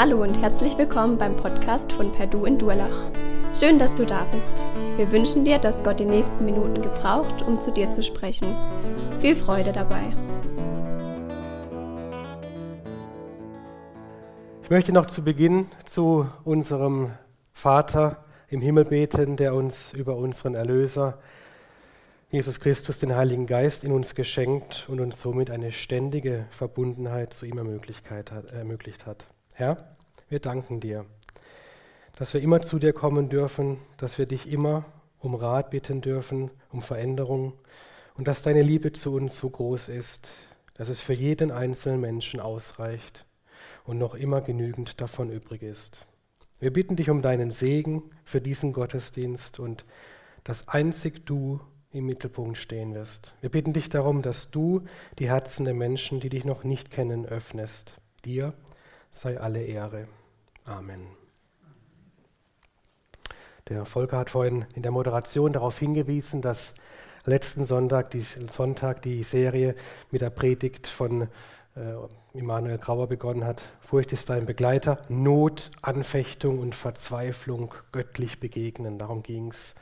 Hallo und herzlich willkommen beim Podcast von Perdu in Durlach. Schön, dass du da bist. Wir wünschen dir, dass Gott die nächsten Minuten gebraucht, um zu dir zu sprechen. Viel Freude dabei. Ich möchte noch zu Beginn zu unserem Vater im Himmel beten, der uns über unseren Erlöser Jesus Christus den Heiligen Geist in uns geschenkt und uns somit eine ständige Verbundenheit zu ihm ermöglicht hat. Herr, wir danken dir, dass wir immer zu dir kommen dürfen, dass wir dich immer um Rat bitten dürfen, um Veränderung und dass deine Liebe zu uns so groß ist, dass es für jeden einzelnen Menschen ausreicht und noch immer genügend davon übrig ist. Wir bitten dich um deinen Segen für diesen Gottesdienst und dass einzig du im Mittelpunkt stehen wirst. Wir bitten dich darum, dass du die Herzen der Menschen, die dich noch nicht kennen, öffnest. Dir sei alle Ehre. Amen. Der Volker hat vorhin in der Moderation darauf hingewiesen, dass letzten Sonntag die, Sonntag die Serie mit der Predigt von äh, Immanuel Grauer begonnen hat. Furcht ist dein Begleiter, Not, Anfechtung und Verzweiflung göttlich begegnen. Darum ging es.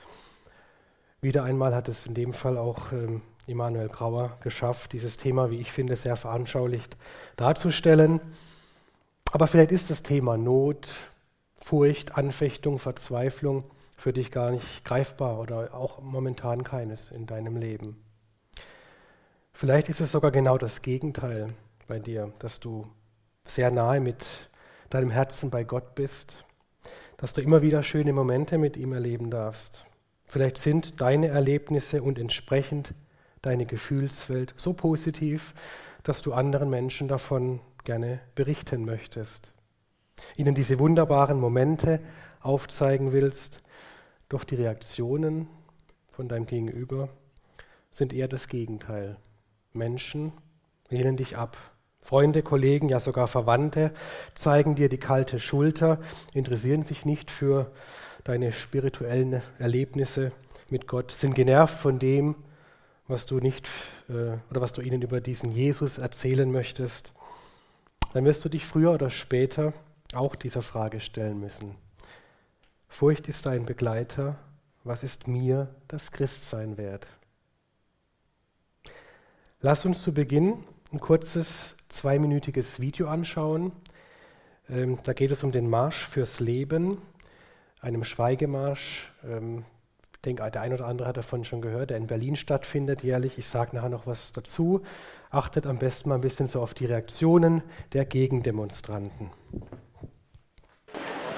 Wieder einmal hat es in dem Fall auch ähm, Immanuel Grauer geschafft, dieses Thema, wie ich finde, sehr veranschaulicht darzustellen. Aber vielleicht ist das Thema Not, Furcht, Anfechtung, Verzweiflung für dich gar nicht greifbar oder auch momentan keines in deinem Leben. Vielleicht ist es sogar genau das Gegenteil bei dir, dass du sehr nahe mit deinem Herzen bei Gott bist, dass du immer wieder schöne Momente mit ihm erleben darfst. Vielleicht sind deine Erlebnisse und entsprechend deine Gefühlswelt so positiv, dass du anderen Menschen davon gerne berichten möchtest. Ihnen diese wunderbaren Momente aufzeigen willst, doch die Reaktionen von deinem Gegenüber sind eher das Gegenteil. Menschen lehnen dich ab. Freunde, Kollegen, ja sogar Verwandte zeigen dir die kalte Schulter, interessieren sich nicht für deine spirituellen Erlebnisse mit Gott, sind genervt von dem, was du nicht äh, oder was du ihnen über diesen Jesus erzählen möchtest dann wirst du dich früher oder später auch dieser Frage stellen müssen. Furcht ist dein Begleiter, was ist mir das Christsein wert? Lass uns zu Beginn ein kurzes zweiminütiges Video anschauen. Ähm, da geht es um den Marsch fürs Leben, einem Schweigemarsch. Ähm, ich denke, der ein oder andere hat davon schon gehört, der in Berlin stattfindet jährlich. Ich sage nachher noch was dazu achtet am besten mal ein bisschen so auf die Reaktionen der Gegendemonstranten.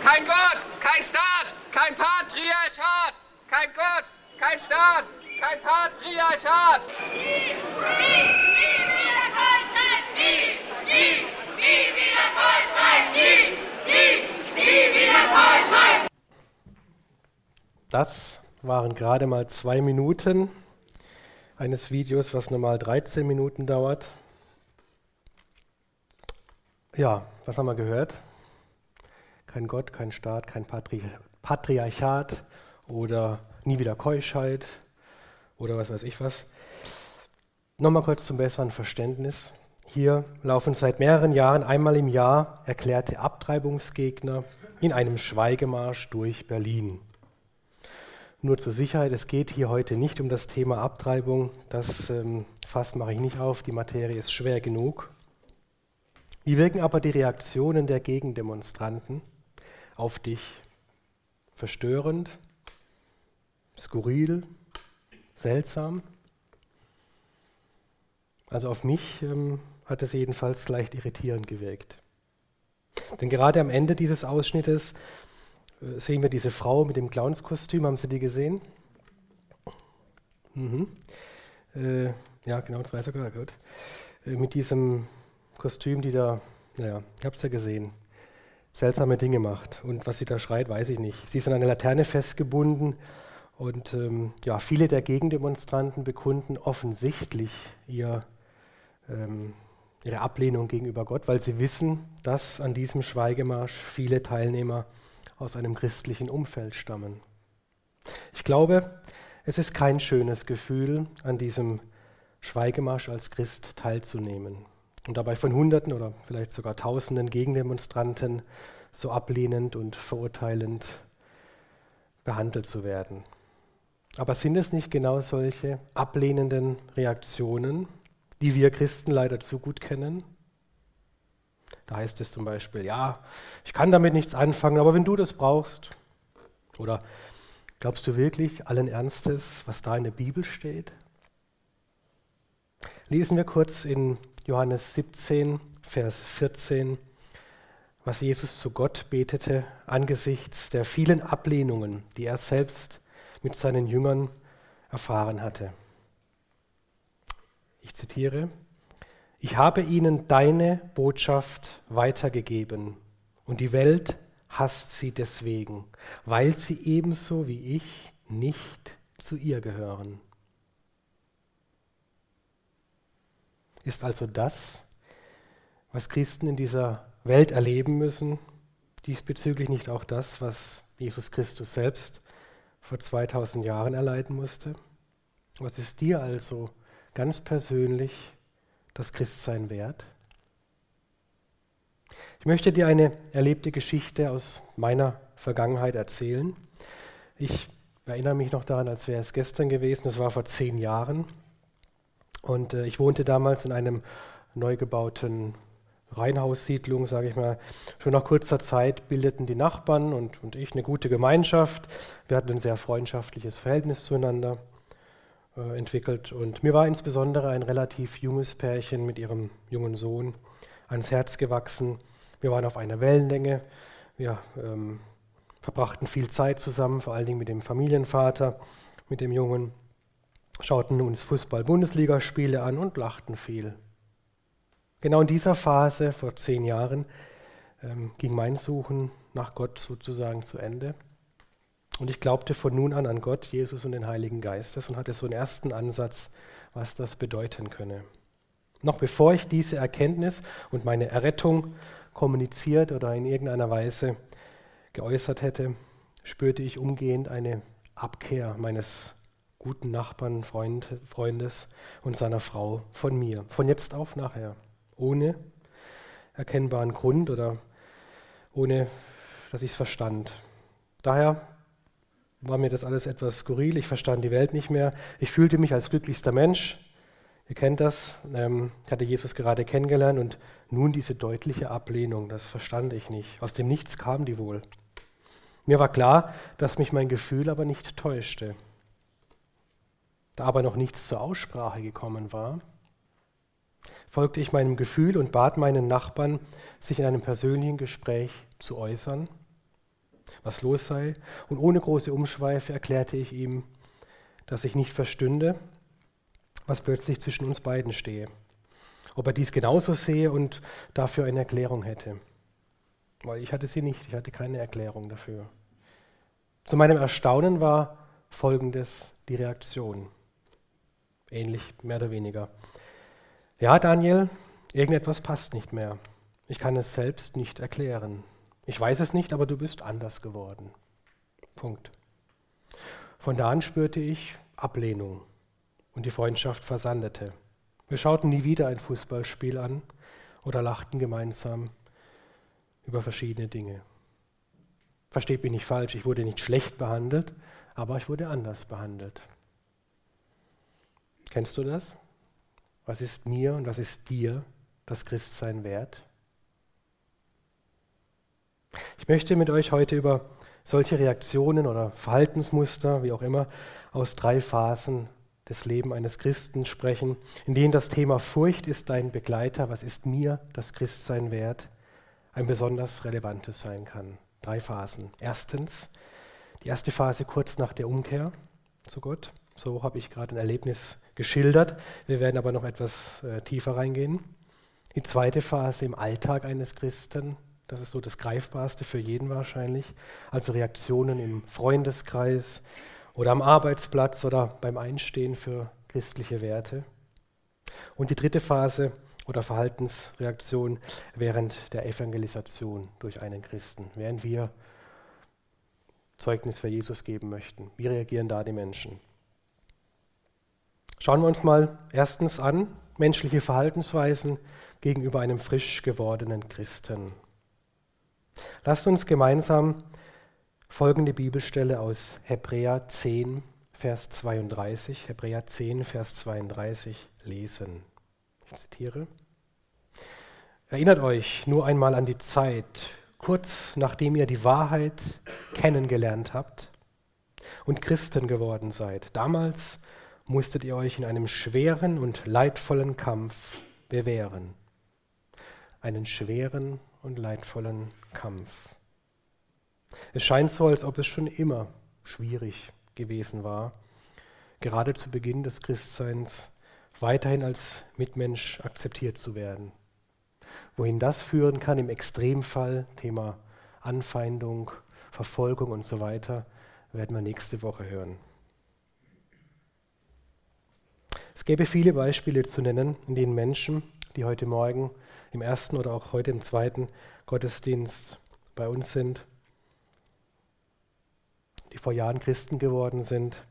Kein Gott, kein Staat, kein Patriarchat. Kein Gott, kein Staat, kein Patriarchat. Nie, nie, nie wieder Deutschland, nie, nie, nie wieder Deutschland, nie, nie, nie wieder Deutschland. Das waren gerade mal zwei Minuten eines Videos, was normal 13 Minuten dauert. Ja, was haben wir gehört? Kein Gott, kein Staat, kein Patri Patriarchat oder nie wieder Keuschheit oder was weiß ich was. Nochmal kurz zum besseren Verständnis. Hier laufen seit mehreren Jahren einmal im Jahr erklärte Abtreibungsgegner in einem Schweigemarsch durch Berlin. Nur zur Sicherheit, es geht hier heute nicht um das Thema Abtreibung. Das ähm, Fass mache ich nicht auf, die Materie ist schwer genug. Wie wirken aber die Reaktionen der Gegendemonstranten auf dich? Verstörend, skurril, seltsam? Also auf mich ähm, hat es jedenfalls leicht irritierend gewirkt. Denn gerade am Ende dieses Ausschnittes sehen wir diese Frau mit dem Clownskostüm. Haben Sie die gesehen? Mhm. Äh, ja, genau, das weiß er sogar gut. Äh, mit diesem Kostüm, die da, naja, ich habe es ja gesehen, seltsame Dinge macht. Und was sie da schreit, weiß ich nicht. Sie ist an eine Laterne festgebunden und ähm, ja, viele der Gegendemonstranten bekunden offensichtlich ihr, ähm, ihre Ablehnung gegenüber Gott, weil sie wissen, dass an diesem Schweigemarsch viele Teilnehmer aus einem christlichen Umfeld stammen. Ich glaube, es ist kein schönes Gefühl, an diesem Schweigemarsch als Christ teilzunehmen. und dabei von Hunderten oder vielleicht sogar Tausenden Gegendemonstranten so ablehnend und verurteilend behandelt zu werden. Aber sind es nicht genau solche ablehnenden Reaktionen, die wir Christen leider zu gut kennen? Da heißt es zum Beispiel, ja, ich kann damit nichts anfangen, aber wenn du das brauchst. Oder glaubst du wirklich allen Ernstes, was da in der Bibel steht? Lesen wir kurz in Johannes 17, Vers 14, was Jesus zu Gott betete angesichts der vielen Ablehnungen, die er selbst mit seinen Jüngern erfahren hatte. Ich zitiere, ich habe ihnen deine Botschaft weitergegeben und die Welt hasst sie deswegen, weil sie ebenso wie ich nicht zu ihr gehören. Ist also das, was Christen in dieser Welt erleben müssen, diesbezüglich nicht auch das, was Jesus Christus selbst vor 2000 Jahren erleiden musste? Was ist dir also ganz persönlich das Christsein wert? Ich möchte dir eine erlebte Geschichte aus meiner Vergangenheit erzählen. Ich erinnere mich noch daran, als wäre es gestern gewesen, das war vor zehn Jahren. Und äh, ich wohnte damals in einem neu gebauten Reihenhaussiedlung, sage ich mal. Schon nach kurzer Zeit bildeten die Nachbarn und, und ich eine gute Gemeinschaft. Wir hatten ein sehr freundschaftliches Verhältnis zueinander äh, entwickelt. Und mir war insbesondere ein relativ junges Pärchen mit ihrem jungen Sohn ans Herz gewachsen. Wir waren auf einer Wellenlänge. Wir ähm, verbrachten viel Zeit zusammen, vor allen Dingen mit dem Familienvater, mit dem Jungen, schauten uns Fußball-Bundesligaspiele an und lachten viel. Genau in dieser Phase, vor zehn Jahren, ähm, ging mein Suchen nach Gott sozusagen zu Ende. Und ich glaubte von nun an an Gott, Jesus und den Heiligen Geistes und hatte so einen ersten Ansatz, was das bedeuten könne. Noch bevor ich diese Erkenntnis und meine Errettung kommuniziert oder in irgendeiner Weise geäußert hätte, spürte ich umgehend eine Abkehr meines guten Nachbarn, Freund, Freundes und seiner Frau von mir, von jetzt auf nachher ohne erkennbaren Grund oder ohne dass ich es verstand. Daher war mir das alles etwas skurril, ich verstand die Welt nicht mehr, ich fühlte mich als glücklichster Mensch, ihr kennt das, ähm, ich hatte Jesus gerade kennengelernt und nun diese deutliche Ablehnung, das verstand ich nicht. Aus dem Nichts kam die wohl. Mir war klar, dass mich mein Gefühl aber nicht täuschte. Da aber noch nichts zur Aussprache gekommen war, folgte ich meinem Gefühl und bat meinen Nachbarn, sich in einem persönlichen Gespräch zu äußern, was los sei. Und ohne große Umschweife erklärte ich ihm, dass ich nicht verstünde, was plötzlich zwischen uns beiden stehe. Ob er dies genauso sehe und dafür eine Erklärung hätte. Weil ich hatte sie nicht, ich hatte keine Erklärung dafür. Zu meinem Erstaunen war folgendes die Reaktion. Ähnlich, mehr oder weniger. Ja, Daniel, irgendetwas passt nicht mehr. Ich kann es selbst nicht erklären. Ich weiß es nicht, aber du bist anders geworden. Punkt. Von da an spürte ich Ablehnung und die Freundschaft versandete. Wir schauten nie wieder ein Fußballspiel an oder lachten gemeinsam über verschiedene Dinge. Versteht mich nicht falsch, ich wurde nicht schlecht behandelt, aber ich wurde anders behandelt. Kennst du das? Was ist mir und was ist dir das Christsein wert? Ich möchte mit euch heute über solche Reaktionen oder Verhaltensmuster, wie auch immer, aus drei Phasen des Lebens eines Christen sprechen, in denen das Thema Furcht ist dein Begleiter, was ist mir das Christsein wert, ein besonders relevantes sein kann. Drei Phasen. Erstens, die erste Phase kurz nach der Umkehr zu Gott. So habe ich gerade ein Erlebnis geschildert. Wir werden aber noch etwas äh, tiefer reingehen. Die zweite Phase im Alltag eines Christen, das ist so das Greifbarste für jeden wahrscheinlich, also Reaktionen im Freundeskreis oder am Arbeitsplatz oder beim Einstehen für christliche Werte. Und die dritte Phase oder Verhaltensreaktion während der Evangelisation durch einen Christen, während wir Zeugnis für Jesus geben möchten. Wie reagieren da die Menschen? Schauen wir uns mal erstens an, menschliche Verhaltensweisen gegenüber einem frisch gewordenen Christen. Lasst uns gemeinsam folgende Bibelstelle aus Hebräer 10, Vers 32, Hebräer 10, Vers 32 lesen. Ich zitiere. Erinnert euch nur einmal an die Zeit, kurz nachdem ihr die Wahrheit kennengelernt habt und Christen geworden seid. Damals musstet ihr euch in einem schweren und leidvollen Kampf bewähren. Einen schweren und leidvollen Kampf. Es scheint so, als ob es schon immer schwierig gewesen war, gerade zu Beginn des Christseins weiterhin als Mitmensch akzeptiert zu werden. Wohin das führen kann im Extremfall, Thema Anfeindung, Verfolgung und so weiter, werden wir nächste Woche hören. Es gäbe viele Beispiele zu nennen, in denen Menschen, die heute Morgen im ersten oder auch heute im zweiten Gottesdienst bei uns sind, die vor Jahren Christen geworden sind,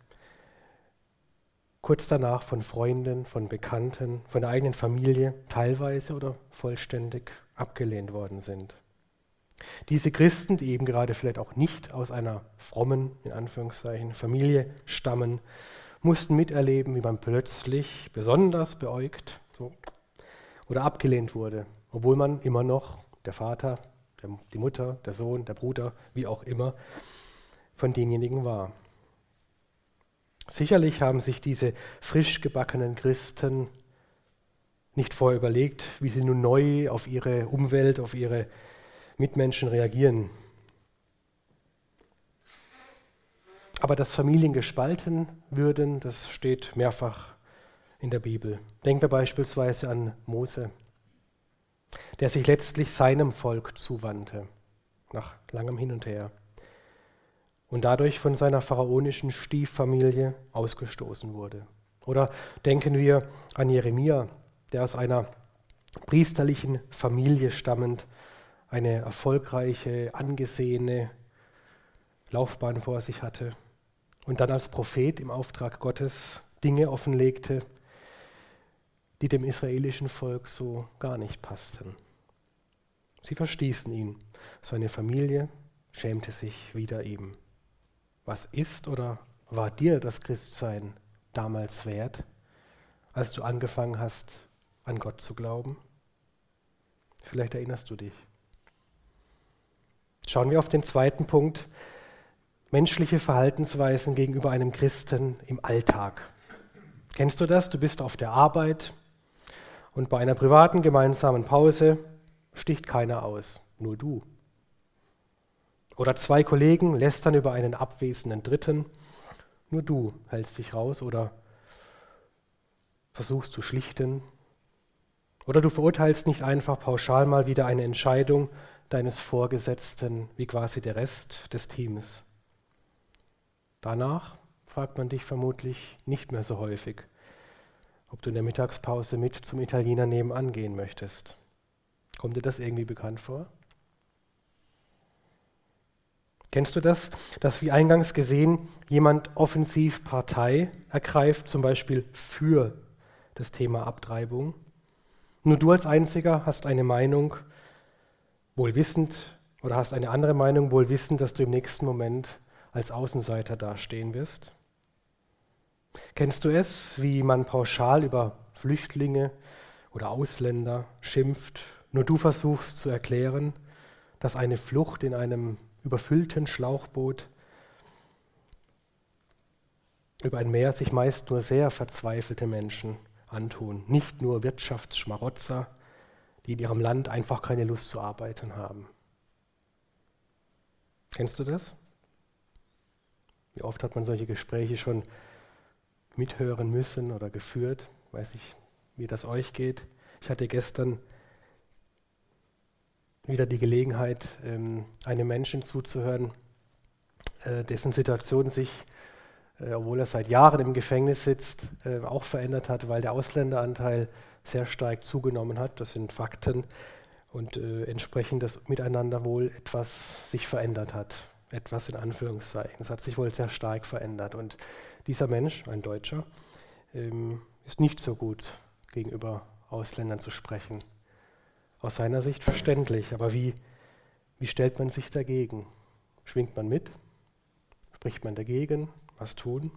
kurz danach von Freunden, von Bekannten, von der eigenen Familie teilweise oder vollständig abgelehnt worden sind. Diese Christen, die eben gerade vielleicht auch nicht aus einer frommen, in Anführungszeichen, Familie stammen, mussten miterleben, wie man plötzlich besonders beäugt so, oder abgelehnt wurde, obwohl man immer noch der Vater, der, die Mutter, der Sohn, der Bruder, wie auch immer, von denjenigen war. Sicherlich haben sich diese frisch gebackenen Christen nicht vorher überlegt, wie sie nun neu auf ihre Umwelt, auf ihre Mitmenschen reagieren. Aber dass Familien gespalten würden, das steht mehrfach in der Bibel. Denken wir beispielsweise an Mose, der sich letztlich seinem Volk zuwandte, nach langem Hin und Her, und dadurch von seiner pharaonischen Stieffamilie ausgestoßen wurde. Oder denken wir an Jeremia, der aus einer priesterlichen Familie stammend eine erfolgreiche, angesehene Laufbahn vor sich hatte und dann als Prophet im Auftrag Gottes Dinge offenlegte, die dem israelischen Volk so gar nicht passten. Sie verstießen ihn. Seine Familie schämte sich wider ihm. Was ist oder war dir das Christsein damals wert, als du angefangen hast, an Gott zu glauben? Vielleicht erinnerst du dich. Schauen wir auf den zweiten Punkt, menschliche Verhaltensweisen gegenüber einem Christen im Alltag. Kennst du das? Du bist auf der Arbeit und bei einer privaten gemeinsamen Pause sticht keiner aus, nur du. Oder zwei Kollegen lästern über einen abwesenden Dritten, nur du hältst dich raus oder versuchst zu schlichten. Oder du verurteilst nicht einfach pauschal mal wieder eine Entscheidung deines Vorgesetzten wie quasi der Rest des Teams. Danach fragt man dich vermutlich nicht mehr so häufig, ob du in der Mittagspause mit zum Italiener nebenan gehen möchtest. Kommt dir das irgendwie bekannt vor? Kennst du das, dass wie eingangs gesehen jemand offensiv Partei ergreift, zum Beispiel für das Thema Abtreibung? Nur du als Einziger hast eine Meinung, wohl wissend, oder hast eine andere Meinung, wohl wissend, dass du im nächsten Moment als Außenseiter dastehen wirst? Kennst du es, wie man pauschal über Flüchtlinge oder Ausländer schimpft, nur du versuchst zu erklären, dass eine Flucht in einem überfüllten Schlauchboot über ein Meer sich meist nur sehr verzweifelte Menschen antun, nicht nur Wirtschaftsschmarotzer, die in ihrem Land einfach keine Lust zu arbeiten haben. Kennst du das? Wie oft hat man solche Gespräche schon mithören müssen oder geführt? Weiß ich, wie das euch geht. Ich hatte gestern wieder die Gelegenheit, ähm, einem Menschen zuzuhören, äh, dessen Situation sich, äh, obwohl er seit Jahren im Gefängnis sitzt, äh, auch verändert hat, weil der Ausländeranteil sehr stark zugenommen hat. Das sind Fakten und entsprechend das Miteinander wohl etwas sich verändert hat etwas in Anführungszeichen. Es hat sich wohl sehr stark verändert. Und dieser Mensch, ein Deutscher, ähm, ist nicht so gut gegenüber Ausländern zu sprechen. aus seiner Sicht verständlich. Aber wie, wie stellt man sich dagegen? Schwingt man mit? Spricht man dagegen? Was tun?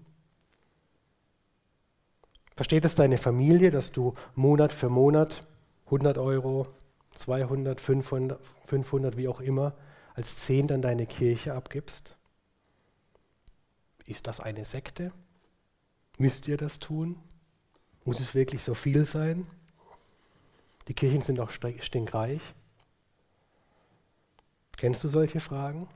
Versteht es deine Familie, dass du Monat für Monat 100 Euro, 200, 500, 500 wie auch immer, als Zehnt an deine Kirche abgibst? Ist das eine Sekte? Müsst ihr das tun? Muss es wirklich so viel sein? Die Kirchen sind auch stinkreich. Kennst du solche Fragen?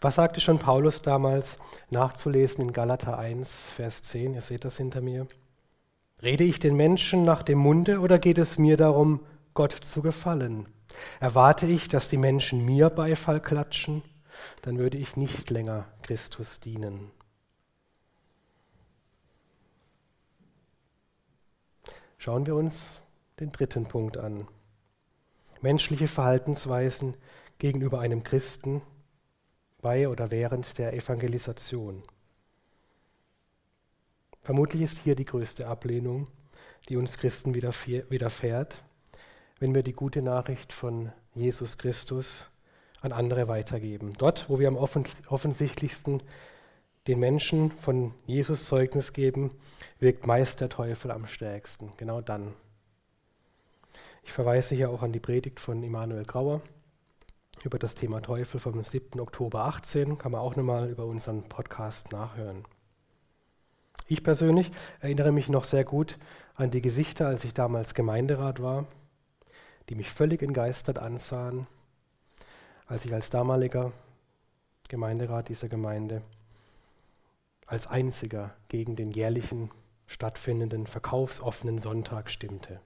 Was sagte schon Paulus damals nachzulesen in Galater 1, Vers 10? Ihr seht das hinter mir. Rede ich den Menschen nach dem Munde oder geht es mir darum, Gott zu gefallen? Erwarte ich, dass die Menschen mir Beifall klatschen? Dann würde ich nicht länger Christus dienen. Schauen wir uns den dritten Punkt an. Menschliche Verhaltensweisen gegenüber einem Christen bei oder während der Evangelisation. Vermutlich ist hier die größte Ablehnung, die uns Christen widerfährt, wenn wir die gute Nachricht von Jesus Christus an andere weitergeben. Dort, wo wir am offensichtlichsten den Menschen von Jesus Zeugnis geben, wirkt meist der Teufel am stärksten. Genau dann. Ich verweise hier auch an die Predigt von Immanuel Grauer über das Thema Teufel vom 7. Oktober 18. Kann man auch nochmal über unseren Podcast nachhören. Ich persönlich erinnere mich noch sehr gut an die Gesichter, als ich damals Gemeinderat war, die mich völlig entgeistert ansahen, als ich als damaliger Gemeinderat dieser Gemeinde als einziger gegen den jährlichen stattfindenden verkaufsoffenen Sonntag stimmte.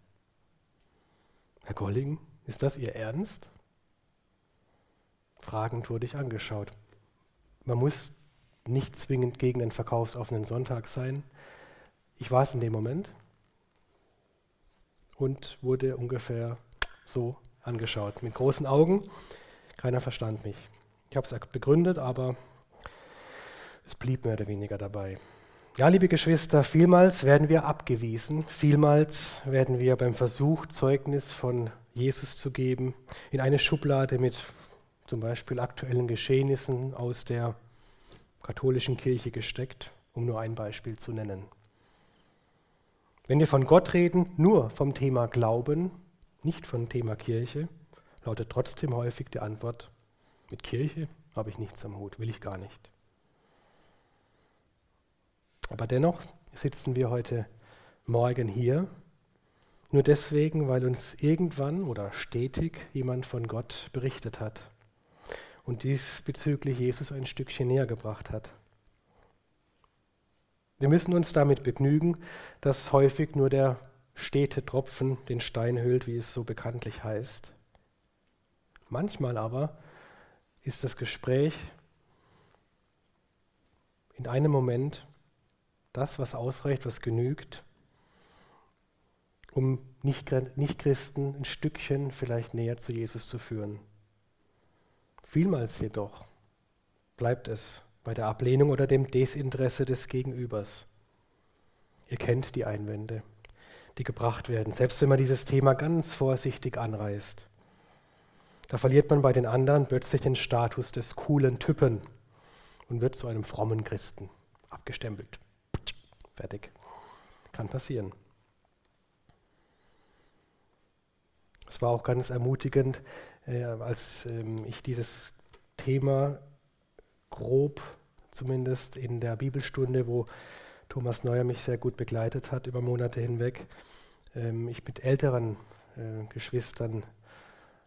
Herr Golling, ist das Ihr Ernst? Fragend wurde ich angeschaut. Man muss nicht zwingend gegen den verkaufsoffenen Sonntag sein. Ich war es in dem Moment und wurde ungefähr so angeschaut, mit großen Augen. Keiner verstand mich. Ich habe es begründet, aber es blieb mehr oder weniger dabei. Ja, liebe Geschwister, vielmals werden wir abgewiesen, vielmals werden wir beim Versuch, Zeugnis von Jesus zu geben, in eine Schublade mit zum Beispiel aktuellen Geschehnissen aus der katholischen Kirche gesteckt, um nur ein Beispiel zu nennen. Wenn wir von Gott reden, nur vom Thema Glauben, nicht vom Thema Kirche, lautet trotzdem häufig die Antwort, mit Kirche habe ich nichts am Hut, will ich gar nicht. Aber dennoch sitzen wir heute Morgen hier, nur deswegen, weil uns irgendwann oder stetig jemand von Gott berichtet hat und diesbezüglich Jesus ein Stückchen näher gebracht hat. Wir müssen uns damit begnügen, dass häufig nur der stete Tropfen den Stein hüllt, wie es so bekanntlich heißt. Manchmal aber ist das Gespräch in einem Moment das, was ausreicht, was genügt, um Nicht-Christen ein Stückchen vielleicht näher zu Jesus zu führen. Vielmals jedoch bleibt es bei der Ablehnung oder dem Desinteresse des Gegenübers. Ihr kennt die Einwände, die gebracht werden, selbst wenn man dieses Thema ganz vorsichtig anreißt. Da verliert man bei den anderen plötzlich den Status des coolen Typen und wird zu einem frommen Christen abgestempelt. Fertig. Kann passieren. Es war auch ganz ermutigend, äh, als ähm, ich dieses Thema grob zumindest in der Bibelstunde, wo Thomas Neuer mich sehr gut begleitet hat über Monate hinweg, ähm, ich mit älteren äh, Geschwistern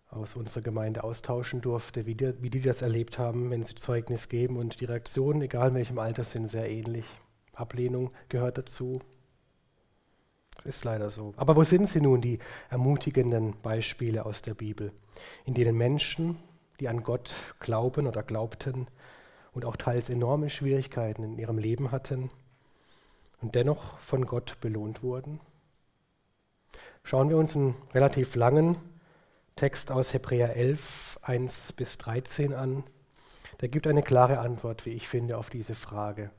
aus unserer Gemeinde austauschen durfte, wie die, wie die das erlebt haben, wenn sie Zeugnis geben. Und die Reaktionen, egal in welchem Alter, sind sehr ähnlich. Ablehnung gehört dazu. Ist leider so. Aber wo sind sie nun, die ermutigenden Beispiele aus der Bibel, in denen Menschen, die an Gott glauben oder glaubten und auch teils enorme Schwierigkeiten in ihrem Leben hatten und dennoch von Gott belohnt wurden? Schauen wir uns einen relativ langen Text aus Hebräer 11, 1 bis 13 an. Der gibt eine klare Antwort, wie ich finde, auf diese Frage.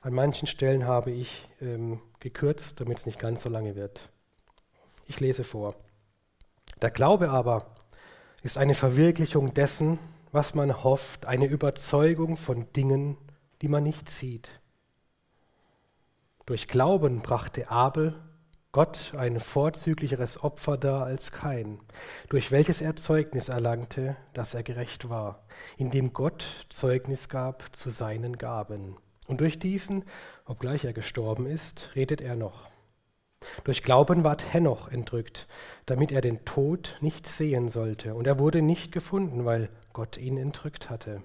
An manchen Stellen habe ich ähm, gekürzt, damit es nicht ganz so lange wird. Ich lese vor. Der Glaube aber ist eine Verwirklichung dessen, was man hofft, eine Überzeugung von Dingen, die man nicht sieht. Durch Glauben brachte Abel Gott ein vorzüglicheres Opfer dar als kein, durch welches er Zeugnis erlangte, dass er gerecht war, indem Gott Zeugnis gab zu seinen Gaben. Und durch diesen, obgleich er gestorben ist, redet er noch. Durch Glauben ward Henoch entrückt, damit er den Tod nicht sehen sollte, und er wurde nicht gefunden, weil Gott ihn entrückt hatte.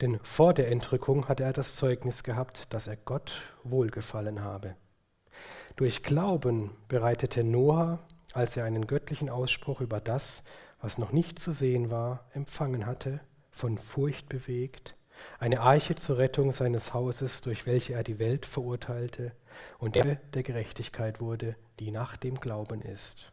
Denn vor der Entrückung hatte er das Zeugnis gehabt, dass er Gott wohlgefallen habe. Durch Glauben bereitete Noah, als er einen göttlichen Ausspruch über das, was noch nicht zu sehen war, empfangen hatte, von Furcht bewegt, eine Arche zur Rettung seines Hauses, durch welche er die Welt verurteilte und er der Gerechtigkeit wurde, die nach dem Glauben ist.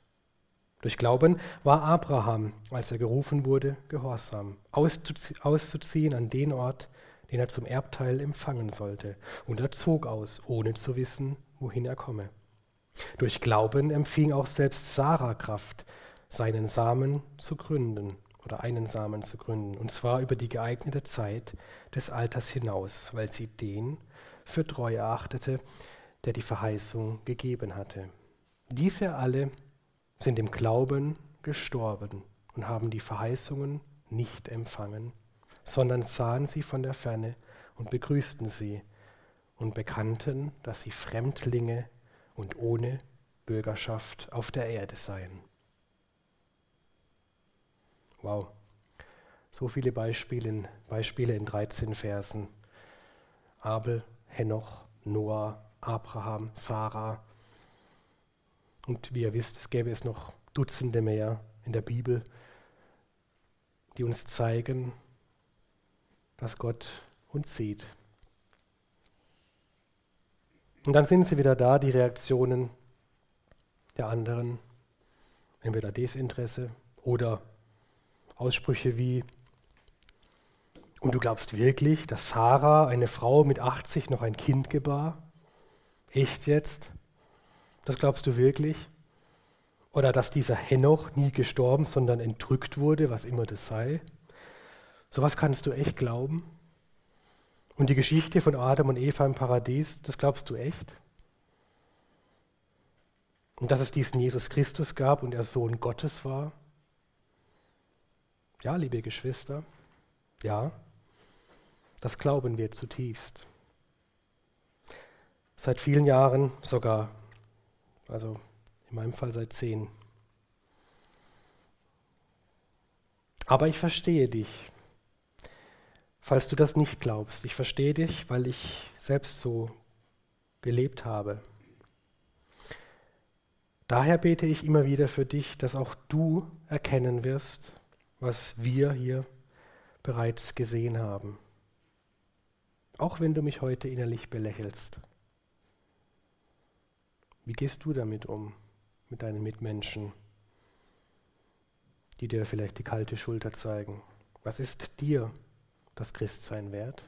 Durch Glauben war Abraham, als er gerufen wurde, gehorsam, auszuziehen an den Ort, den er zum Erbteil empfangen sollte, und er zog aus, ohne zu wissen, wohin er komme. Durch Glauben empfing auch selbst Sarah Kraft, seinen Samen zu gründen oder einen Samen zu gründen, und zwar über die geeignete Zeit des Alters hinaus, weil sie den für treu erachtete, der die Verheißung gegeben hatte. Diese alle sind im Glauben gestorben und haben die Verheißungen nicht empfangen, sondern sahen sie von der Ferne und begrüßten sie und bekannten, dass sie Fremdlinge und ohne Bürgerschaft auf der Erde seien. Wow, so viele Beispiele in, Beispiele in 13 Versen. Abel, Henoch, Noah, Abraham, Sarah. Und wie ihr wisst, es gäbe es noch Dutzende mehr in der Bibel, die uns zeigen, dass Gott uns sieht und dann sind sie wieder da, die Reaktionen der anderen. Entweder Desinteresse oder Aussprüche wie, und du glaubst wirklich, dass Sarah, eine Frau mit 80, noch ein Kind gebar? Echt jetzt? Das glaubst du wirklich? Oder dass dieser Henoch nie gestorben, sondern entrückt wurde, was immer das sei? Sowas kannst du echt glauben? Und die Geschichte von Adam und Eva im Paradies, das glaubst du echt? Und dass es diesen Jesus Christus gab und er Sohn Gottes war? Ja, liebe Geschwister, ja, das glauben wir zutiefst. Seit vielen Jahren sogar, also in meinem Fall seit zehn. Aber ich verstehe dich falls du das nicht glaubst. Ich verstehe dich, weil ich selbst so gelebt habe. Daher bete ich immer wieder für dich, dass auch du erkennen wirst, was wir hier bereits gesehen haben. Auch wenn du mich heute innerlich belächelst. Wie gehst du damit um, mit deinen Mitmenschen, die dir vielleicht die kalte Schulter zeigen? Was ist dir das Christsein wert?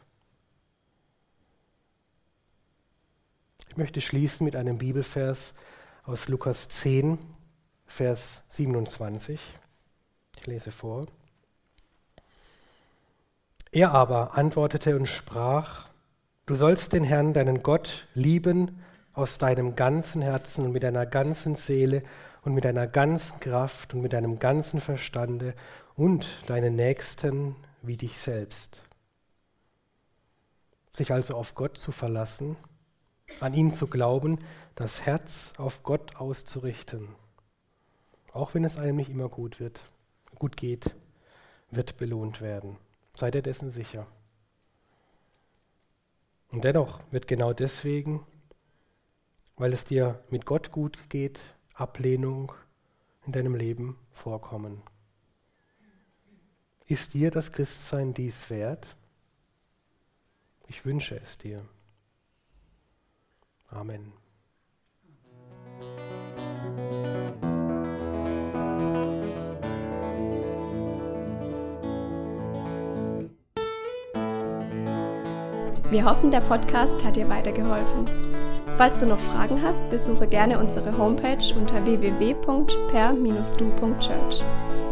Ich möchte schließen mit einem Bibelvers aus Lukas 10, Vers 27. Ich lese vor. Er aber antwortete und sprach, du sollst den Herrn, deinen Gott, lieben aus deinem ganzen Herzen und mit deiner ganzen Seele und mit deiner ganzen Kraft und mit deinem ganzen Verstande und deinen Nächsten wie dich selbst. Sich also auf Gott zu verlassen, an ihn zu glauben, das Herz auf Gott auszurichten, auch wenn es einem nicht immer gut wird, gut geht, wird belohnt werden. Sei dir dessen sicher. Und dennoch wird genau deswegen, weil es dir mit Gott gut geht, Ablehnung in deinem Leben vorkommen. Ist dir das Christsein dies wert? Ich wünsche es dir. Amen. Wir hoffen, der Podcast hat dir weitergeholfen. Falls du noch Fragen hast, besuche gerne unsere Homepage unter www.per-du.church.